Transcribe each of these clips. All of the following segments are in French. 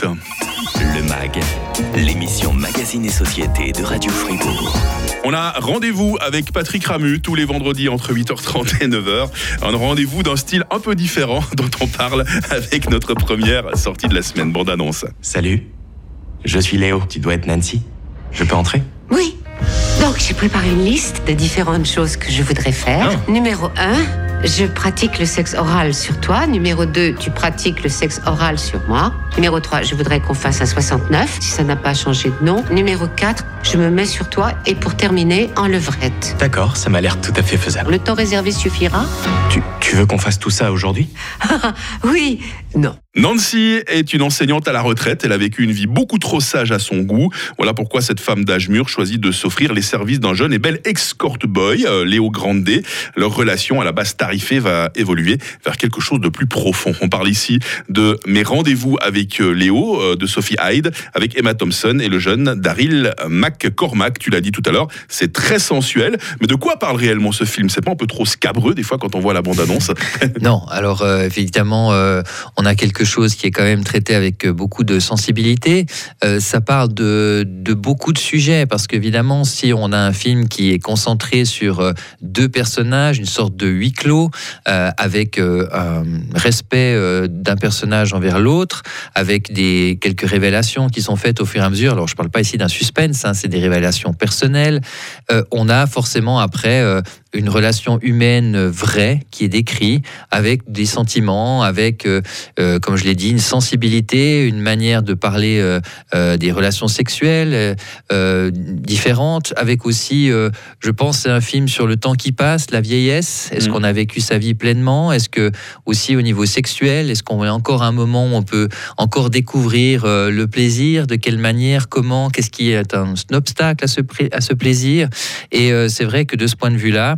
Le MAG, l'émission Magazine et Société de Radio Fribourg. On a rendez-vous avec Patrick Ramu tous les vendredis entre 8h30 et 9h. Un rendez-vous d'un style un peu différent dont on parle avec notre première sortie de la semaine. Bande annonce. Salut, je suis Léo. Tu dois être Nancy. Je peux entrer? Oui. Donc, j'ai préparé une liste de différentes choses que je voudrais faire. Numéro 1, je pratique le sexe oral sur toi. Numéro 2, tu pratiques le sexe oral sur moi. Numéro 3, je voudrais qu'on fasse un 69, si ça n'a pas changé de nom. Numéro 4, je me mets sur toi. Et pour terminer, en levrette. D'accord, ça m'a l'air tout à fait faisable. Le temps réservé suffira Tu, tu veux qu'on fasse tout ça aujourd'hui? Oui, non. Nancy est une enseignante à la retraite. Elle a vécu une vie beaucoup trop sage à son goût. Voilà pourquoi cette femme d'âge mûr choisit de s'offrir les services d'un jeune et bel escort boy, euh, Léo Grandet. Leur relation à la base va évoluer vers quelque chose de plus profond. On parle ici de mes rendez-vous avec euh, Léo, euh, de Sophie Hyde, avec Emma Thompson et le jeune Daryl McCormack. Tu l'as dit tout à l'heure, c'est très sensuel. Mais de quoi parle réellement ce film? C'est pas un peu trop scabreux des fois quand on voit la bande-annonce? Non, alors évidemment, euh, on a quelque chose qui est quand même traité avec beaucoup de sensibilité. Ça parle de, de beaucoup de sujets, parce qu'évidemment, si on a un film qui est concentré sur deux personnages, une sorte de huis clos, euh, avec euh, un respect euh, d'un personnage envers l'autre, avec des quelques révélations qui sont faites au fur et à mesure. Alors, je ne parle pas ici d'un suspense, hein, c'est des révélations personnelles. On a forcément après une relation humaine vraie qui est décrite avec des sentiments, avec, euh, euh, comme je l'ai dit, une sensibilité, une manière de parler euh, euh, des relations sexuelles différentes, avec aussi, je pense, c'est un film sur le temps qui passe, la vieillesse. Est-ce Mhm. qu'on a vécu sa vie pleinement? Est-ce que aussi au niveau sexuel, est-ce qu'on a encore un moment où on peut encore découvrir le plaisir? De quelle manière? Comment? Qu'est-ce qui est un, obstacle à ce, pré- à ce plaisir? Et c'est vrai que de ce point de vue-là,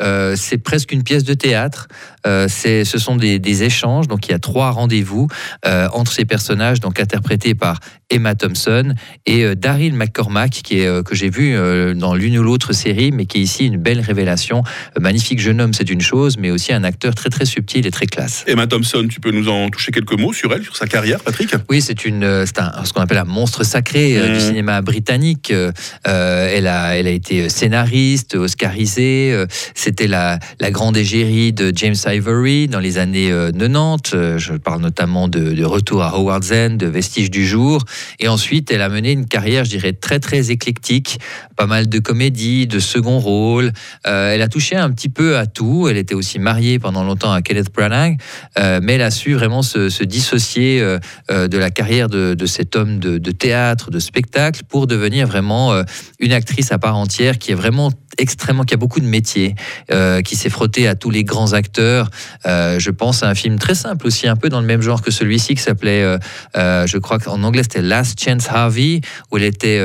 euh, c'est presque une pièce de théâtre. Euh, c'est, ce sont des, des échanges. Donc il y a trois rendez-vous euh, entre ces personnages, donc interprétés par Emma Thompson et Daryl McCormack, qui est, que j'ai vu dans l'une ou l'autre série, mais qui est ici une belle révélation. Magnifique jeune homme, c'est une chose, mais aussi un acteur très très subtil et très classe. Emma Thompson, tu peux nous en toucher quelques mots sur elle, sur sa carrière, Patrick? Oui, c'est une, c'est un, ce qu'on appelle un monstre sacré du cinéma britannique. Elle a, elle a été scénariste, oscarisée. C'était la, grande égérie de James Ivory dans les années euh, 90. Euh, Je parle notamment de, Retour à Howard's End, de Vestiges du jour. Et ensuite, elle a mené une carrière, je dirais, très très éclectique. Pas mal de comédies, de second rôle. Euh, elle a touché un petit peu à tout. Elle était aussi mariée pendant longtemps à Kenneth Branagh, euh, mais elle a su vraiment se, se dissocier euh, euh, de la carrière de, cet homme de, de théâtre, de spectacle, pour devenir vraiment euh, une actrice à part entière qui est vraiment extrêmement, qui a beaucoup de métiers, euh, qui s'est frottée à tous les grands acteurs. Euh, je pense à un film très simple aussi, un peu dans le même genre que celui-ci, qui s'appelait, euh, je crois qu'en anglais c'était Last Chance Harvey, où elle était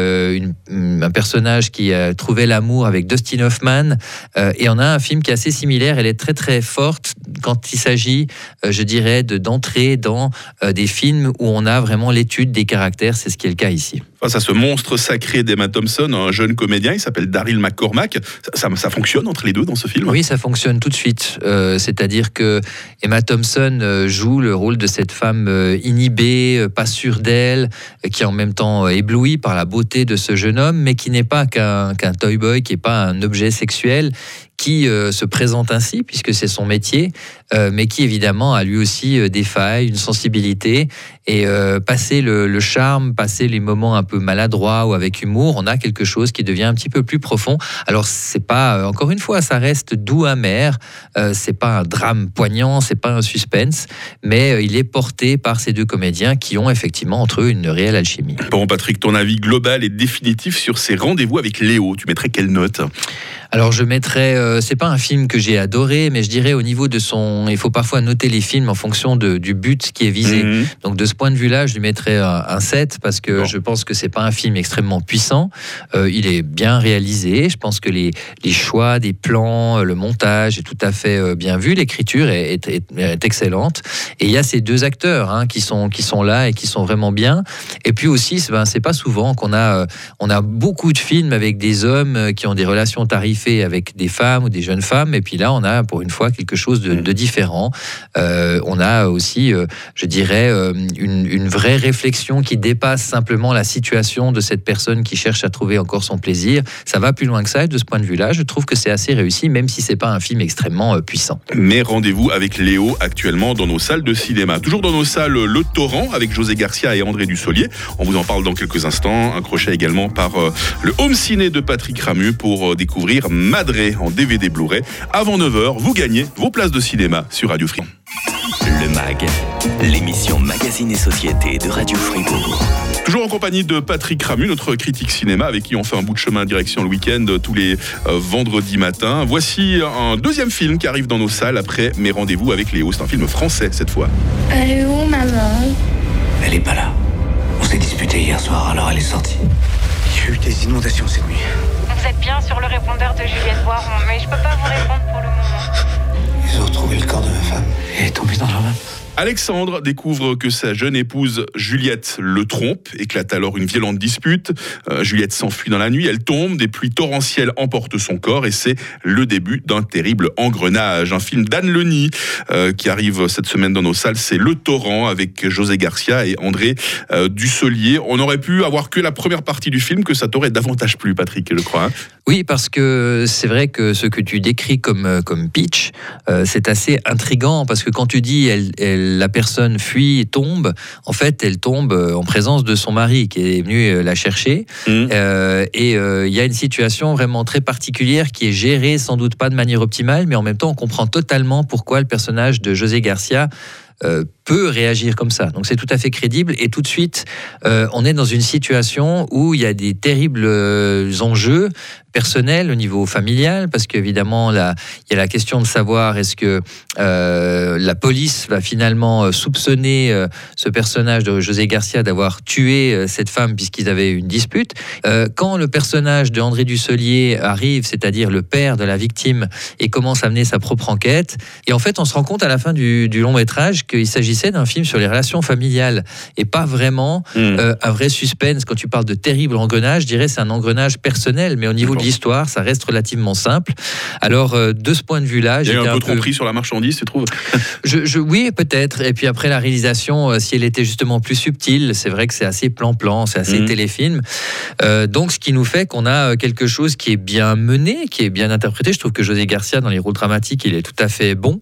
un personnage qui trouvait l'amour avec Dustin Hoffman. Et on a un film qui est assez similaire. Elle est très très forte quand il s'agit, je dirais, de d'entrer dans des films où on a vraiment l'étude des caractères. C'est ce qui est le cas ici. Face à ce monstre sacré d'Emma Thompson, un jeune comédien, il s'appelle Daryl McCormack. Ça, fonctionne entre les deux dans ce film? Oui, ça fonctionne tout de suite. Euh, C'est-à-dire que Emma Thompson euh, joue le rôle de cette femme euh, inhibée, pas sûre d'elle, qui est en même temps éblouie par la beauté de ce jeune homme, mais qui n'est pas qu'un qu'un toy boy, qui n'est pas un objet sexuel, qui euh, se présente ainsi, puisque c'est son métier, euh, mais qui évidemment a lui aussi euh, des failles, une sensibilité, et passer le, charme, passer les moments un peu maladroits ou avec humour, on a quelque chose qui devient un petit peu plus profond. Alors c'est pas, encore une fois, ça reste doux amer, c'est pas un drame poignant, c'est pas un suspense, mais il est porté par ces deux comédiens qui ont effectivement entre eux une réelle alchimie. Bon, Patrick, ton avis global et définitif sur ces rendez-vous avec Léo, tu mettrais quelle note? Alors je mettrais, euh, c'est pas un film que j'ai adoré, mais je dirais au niveau de son, il faut parfois noter les films en fonction de- du but qui est visé. Mhm. Donc de ce point de vue-là, je lui mettrais un, un 7 parce que Bon. je pense que c'est pas un film extrêmement puissant. Euh, il est bien réalisé. Je pense que les, les choix des plans, euh, le montage est tout à fait euh, bien vu. L'écriture est, est- est- est excellente. Et il y a ces deux acteurs hein, qui sont qui sont là et qui sont vraiment bien. Et puis aussi, c'est ben, c'est pas souvent qu'on a on a beaucoup de films avec des hommes qui ont des relations tarifées fait avec des femmes ou des jeunes femmes. Et puis là, on a pour une fois quelque chose de, de différent. Euh, on a aussi, euh, je dirais, euh, une, une, vraie réflexion qui dépasse simplement la situation de cette personne qui cherche à trouver encore son plaisir. Ça va plus loin que ça. Et de ce point de vue-là, je trouve que c'est assez réussi, même si c'est pas un film extrêmement puissant. Mais rendez-vous avec Léo actuellement dans nos salles de cinéma. Toujours dans nos salles, Le Torrent avec José Garcia et André Dussolier. On vous en parle dans quelques instants. Un crochet également par le Home Ciné de Patrick Ramu pour découvrir Madré en DVD Blu-ray. Avant 9h, vous gagnez vos places de cinéma sur Radio Free. Le MAG, l'émission Magazine et Société de Radio Fribourg. Toujours en compagnie de Patrick Ramu, notre critique cinéma, avec qui on fait un bout de chemin direction le week-end tous les euh, vendredis matins. Voici un deuxième film qui arrive dans nos salles après mes rendez-vous avec Léo. C'est un film français cette fois. Elle est où, maman Elle est pas là. On s'est disputé hier soir, alors elle est sortie. Il y a eu des inondations cette nuit. Vous êtes bien sur le répondeur de Juliette Boiron, mais je peux pas vous répondre pour le moment. Ils ont retrouvé le corps de ma femme. Elle est tombée dans le jardin. Alexandre découvre que sa jeune épouse Juliette le trompe, éclate alors une violente dispute. Euh, Juliette s'enfuit dans la nuit, elle tombe, des pluies torrentielles emportent son corps et c'est le début d'un terrible engrenage. Un film d'Anne Leni euh, qui arrive cette semaine dans nos salles, c'est Le Torrent avec José Garcia et André euh. On aurait pu avoir que la première partie du film, que ça t'aurait davantage plu, Patrick, je crois. Hein. oui, parce que c'est vrai que ce que tu décris comme, comme pitch, c'est assez intrigant parce que quand tu dis elle la personne fuit et tombe, en fait, elle tombe euh, en présence de son mari qui est venu euh, la chercher. Mmh. Euh, et il y a une situation vraiment très particulière qui est gérée sans doute pas de manière optimale, mais en même temps, on comprend totalement pourquoi le personnage de José Garcia peut réagir comme ça. Donc c'est tout à fait crédible et tout de suite, on est dans une situation où il y a des terribles enjeux, personnel, au niveau familial, parce qu'évidemment, il y a la question de savoir est-ce que euh, la police va finalement euh, soupçonner euh, ce personnage de José Garcia d'avoir tué cette femme puisqu'ils avaient une dispute. quand le personnage de André Dusselier arrive, c'est-à-dire le père de la victime, et commence à mener sa propre enquête, et en fait, on se rend compte à la fin du, long métrage qu'il s'agissait d'un film sur les relations familiales et pas vraiment hmm. un vrai suspense. Quand tu parles de terrible engrenage, je dirais c'est un engrenage personnel, mais au niveau l'histoire, ça reste relativement simple. Alors, euh, de ce point de vue-là, j'ai un, un peu tromperie sur la marchandise, tu trouves? Je, Oui, peut-être. Et puis après, la réalisation, euh, si elle était justement plus subtile, c'est vrai que c'est assez plan-plan, c'est assez mhm. téléfilm. Euh, donc, ce qui nous fait qu'on a quelque chose qui est bien mené, qui est bien interprété. Je trouve que José Garcia, dans les rôles dramatiques, il est tout à fait bon.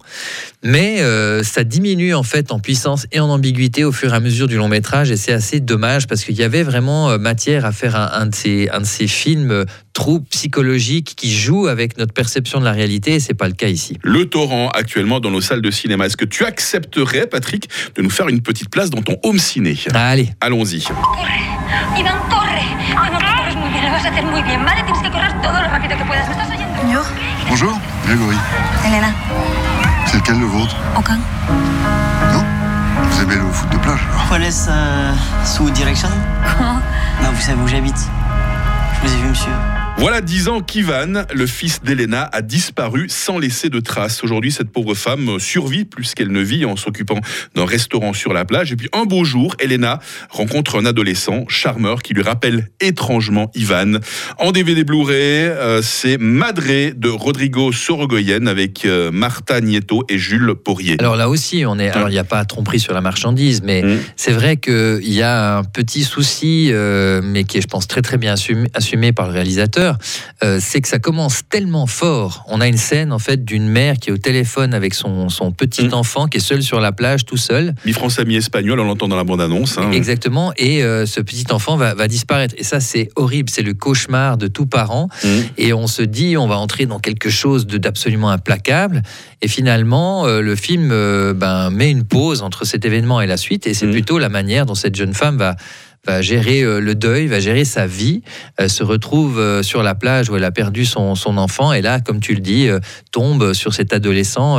Mais ça diminue en fait en puissance et en ambiguïté au fur et à mesure du long métrage. Et c'est assez dommage parce qu'il y avait vraiment matière à faire un, de, ces, un de ces films trou psychologique qui joue avec notre perception de la réalité et c'est pas le cas ici. Le torrent actuellement dans nos salles de cinéma. Est-ce que tu accepterais, Patrick, de nous faire une petite place dans ton home ciné? Allez. Allons-y. Bonjour. Bonjour, Grégory. Elena. C'est lequel le vôtre? Aucun. Non? Vous aimez le foot de plage Police euh, sous direction Non, vous savez où j'habite. Je vous ai vu, monsieur. Voilà dix ans qu'Ivan, le fils d'Elena, a disparu sans laisser de traces. Aujourd'hui, cette pauvre femme survit plus qu'elle ne vit en s'occupant d'un restaurant sur la plage. Et puis un beau jour, Elena rencontre un adolescent charmeur qui lui rappelle étrangement Ivan. En DVD Blu-ray, euh, c'est Madré de Rodrigo Sorogoyen avec euh, Marta Nieto et Jules Porrier. Alors là aussi, on est. Alors il n'y a pas tromperie sur la marchandise, mais mmh. c'est vrai qu'il y a un petit souci, euh, mais qui est, je pense, très très bien assumé, assumé par le réalisateur euh, c'est que ça commence tellement fort. On a une scène en fait d'une mère qui est au téléphone avec son, petit mm. enfant qui est seul sur la plage tout seul. Mi-français, mi-espagnol, on l'entend dans la bande-annonce. Hein. Exactement. Et euh, ce petit enfant va, disparaître. Et ça, c'est horrible. C'est le cauchemar de tout parent. Mm. Et on se dit, on va entrer dans quelque chose d'absolument implacable. Et finalement, euh, le film ben, met une pause entre cet événement et la suite. Et c'est mm. plutôt la manière dont cette jeune femme va va gérer euh, le deuil, va gérer sa vie, elle se retrouve euh, sur la plage où elle a perdu son, son enfant et là, comme tu le dis, euh, tombe sur cet adolescent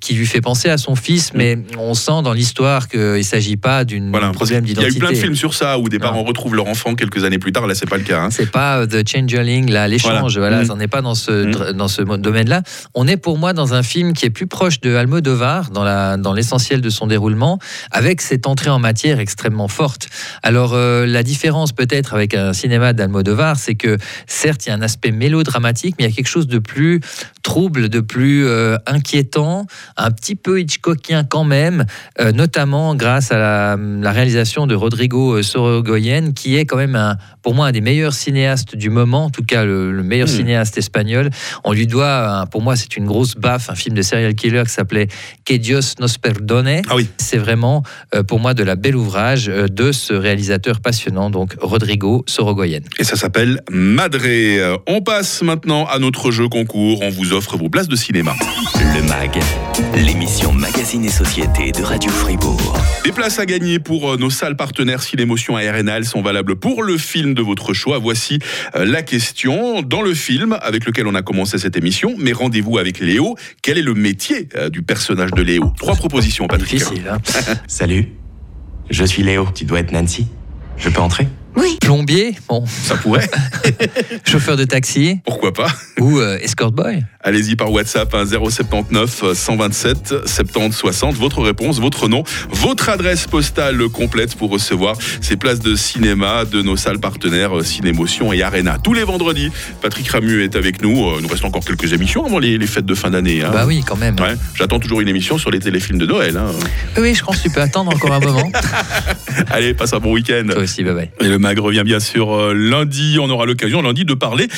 qui lui fait penser à son fils, mais mm. on sent dans l'histoire qu'il ne s'agit pas d'une problème d'identité. Il y a eu plein de films sur ça où des parents retrouvent leur enfant quelques années plus tard. Là, c'est pas le cas. Hein. C'est pas The Changeling, là, l'échange. Voilà, mm. on n'est pas dans ce mm. dans ce domaine-là. On est pour moi dans un film qui est plus proche de Almodovar dans la dans l'essentiel de son déroulement, avec cette entrée en matière extrêmement forte. Alors Alors euh, la différence peut-être avec un cinéma d'Almodovar, c'est que certes il y a un aspect mélodramatique, mais il y a quelque chose de plus trouble, de plus euh, inquiétant, un petit peu Hitchcockien quand même, euh, notamment grâce à la, la réalisation de Rodrigo Sorogoyen, qui est quand même un, pour moi un des meilleurs cinéastes du moment, en tout cas le, le meilleur Hmm. cinéaste espagnol. On lui doit, pour moi c'est une grosse baffe, un film de serial killer qui s'appelait Que Dios nos perdone. Ah oui. C'est vraiment pour moi de la belle ouvrage de ce réalisateur passionnant, donc Rodrigo Sorogoyen. Et ça s'appelle Madré. On passe maintenant à notre jeu concours. On vous offre vos places de cinéma. Le MAG, l'émission Magazine et Société de Radio Fribourg. Des places à gagner pour euh, nos salles partenaires si l'émotion elles sont valables pour le film de votre choix. Voici euh, la question. Dans le film avec lequel on a commencé cette émission, mais rendez-vous avec Léo, quel est le métier euh, du personnage de Léo? Trois propositions, Patrick. Difficile. hein. Salut. Je suis Léo. Tu dois être Nancy. Je peux entrer? Plombier, bon, Ça pourrait, chauffeur de taxi? Pourquoi pas? Ou euh, escort boy? Allez-y par WhatsApp, hein, 079 euh, 127 70 60. Votre réponse, votre nom, votre adresse postale complète pour recevoir ces places de cinéma de nos salles partenaires euh, Cinémotion et Arena. Tous les vendredis, Patrick Ramu est avec nous. Euh, Il nous reste encore quelques émissions avant les, les fêtes de fin d'année. hein. Bah oui, quand même. Ouais, J'attends toujours une émission sur les téléfilms de Noël. hein. Oui, oui, je pense que tu peux attendre encore un moment. Allez, passe un bon week-end. Toi aussi, bye bye. Et le MAG revient bien sûr euh, lundi. On aura l'occasion lundi de parler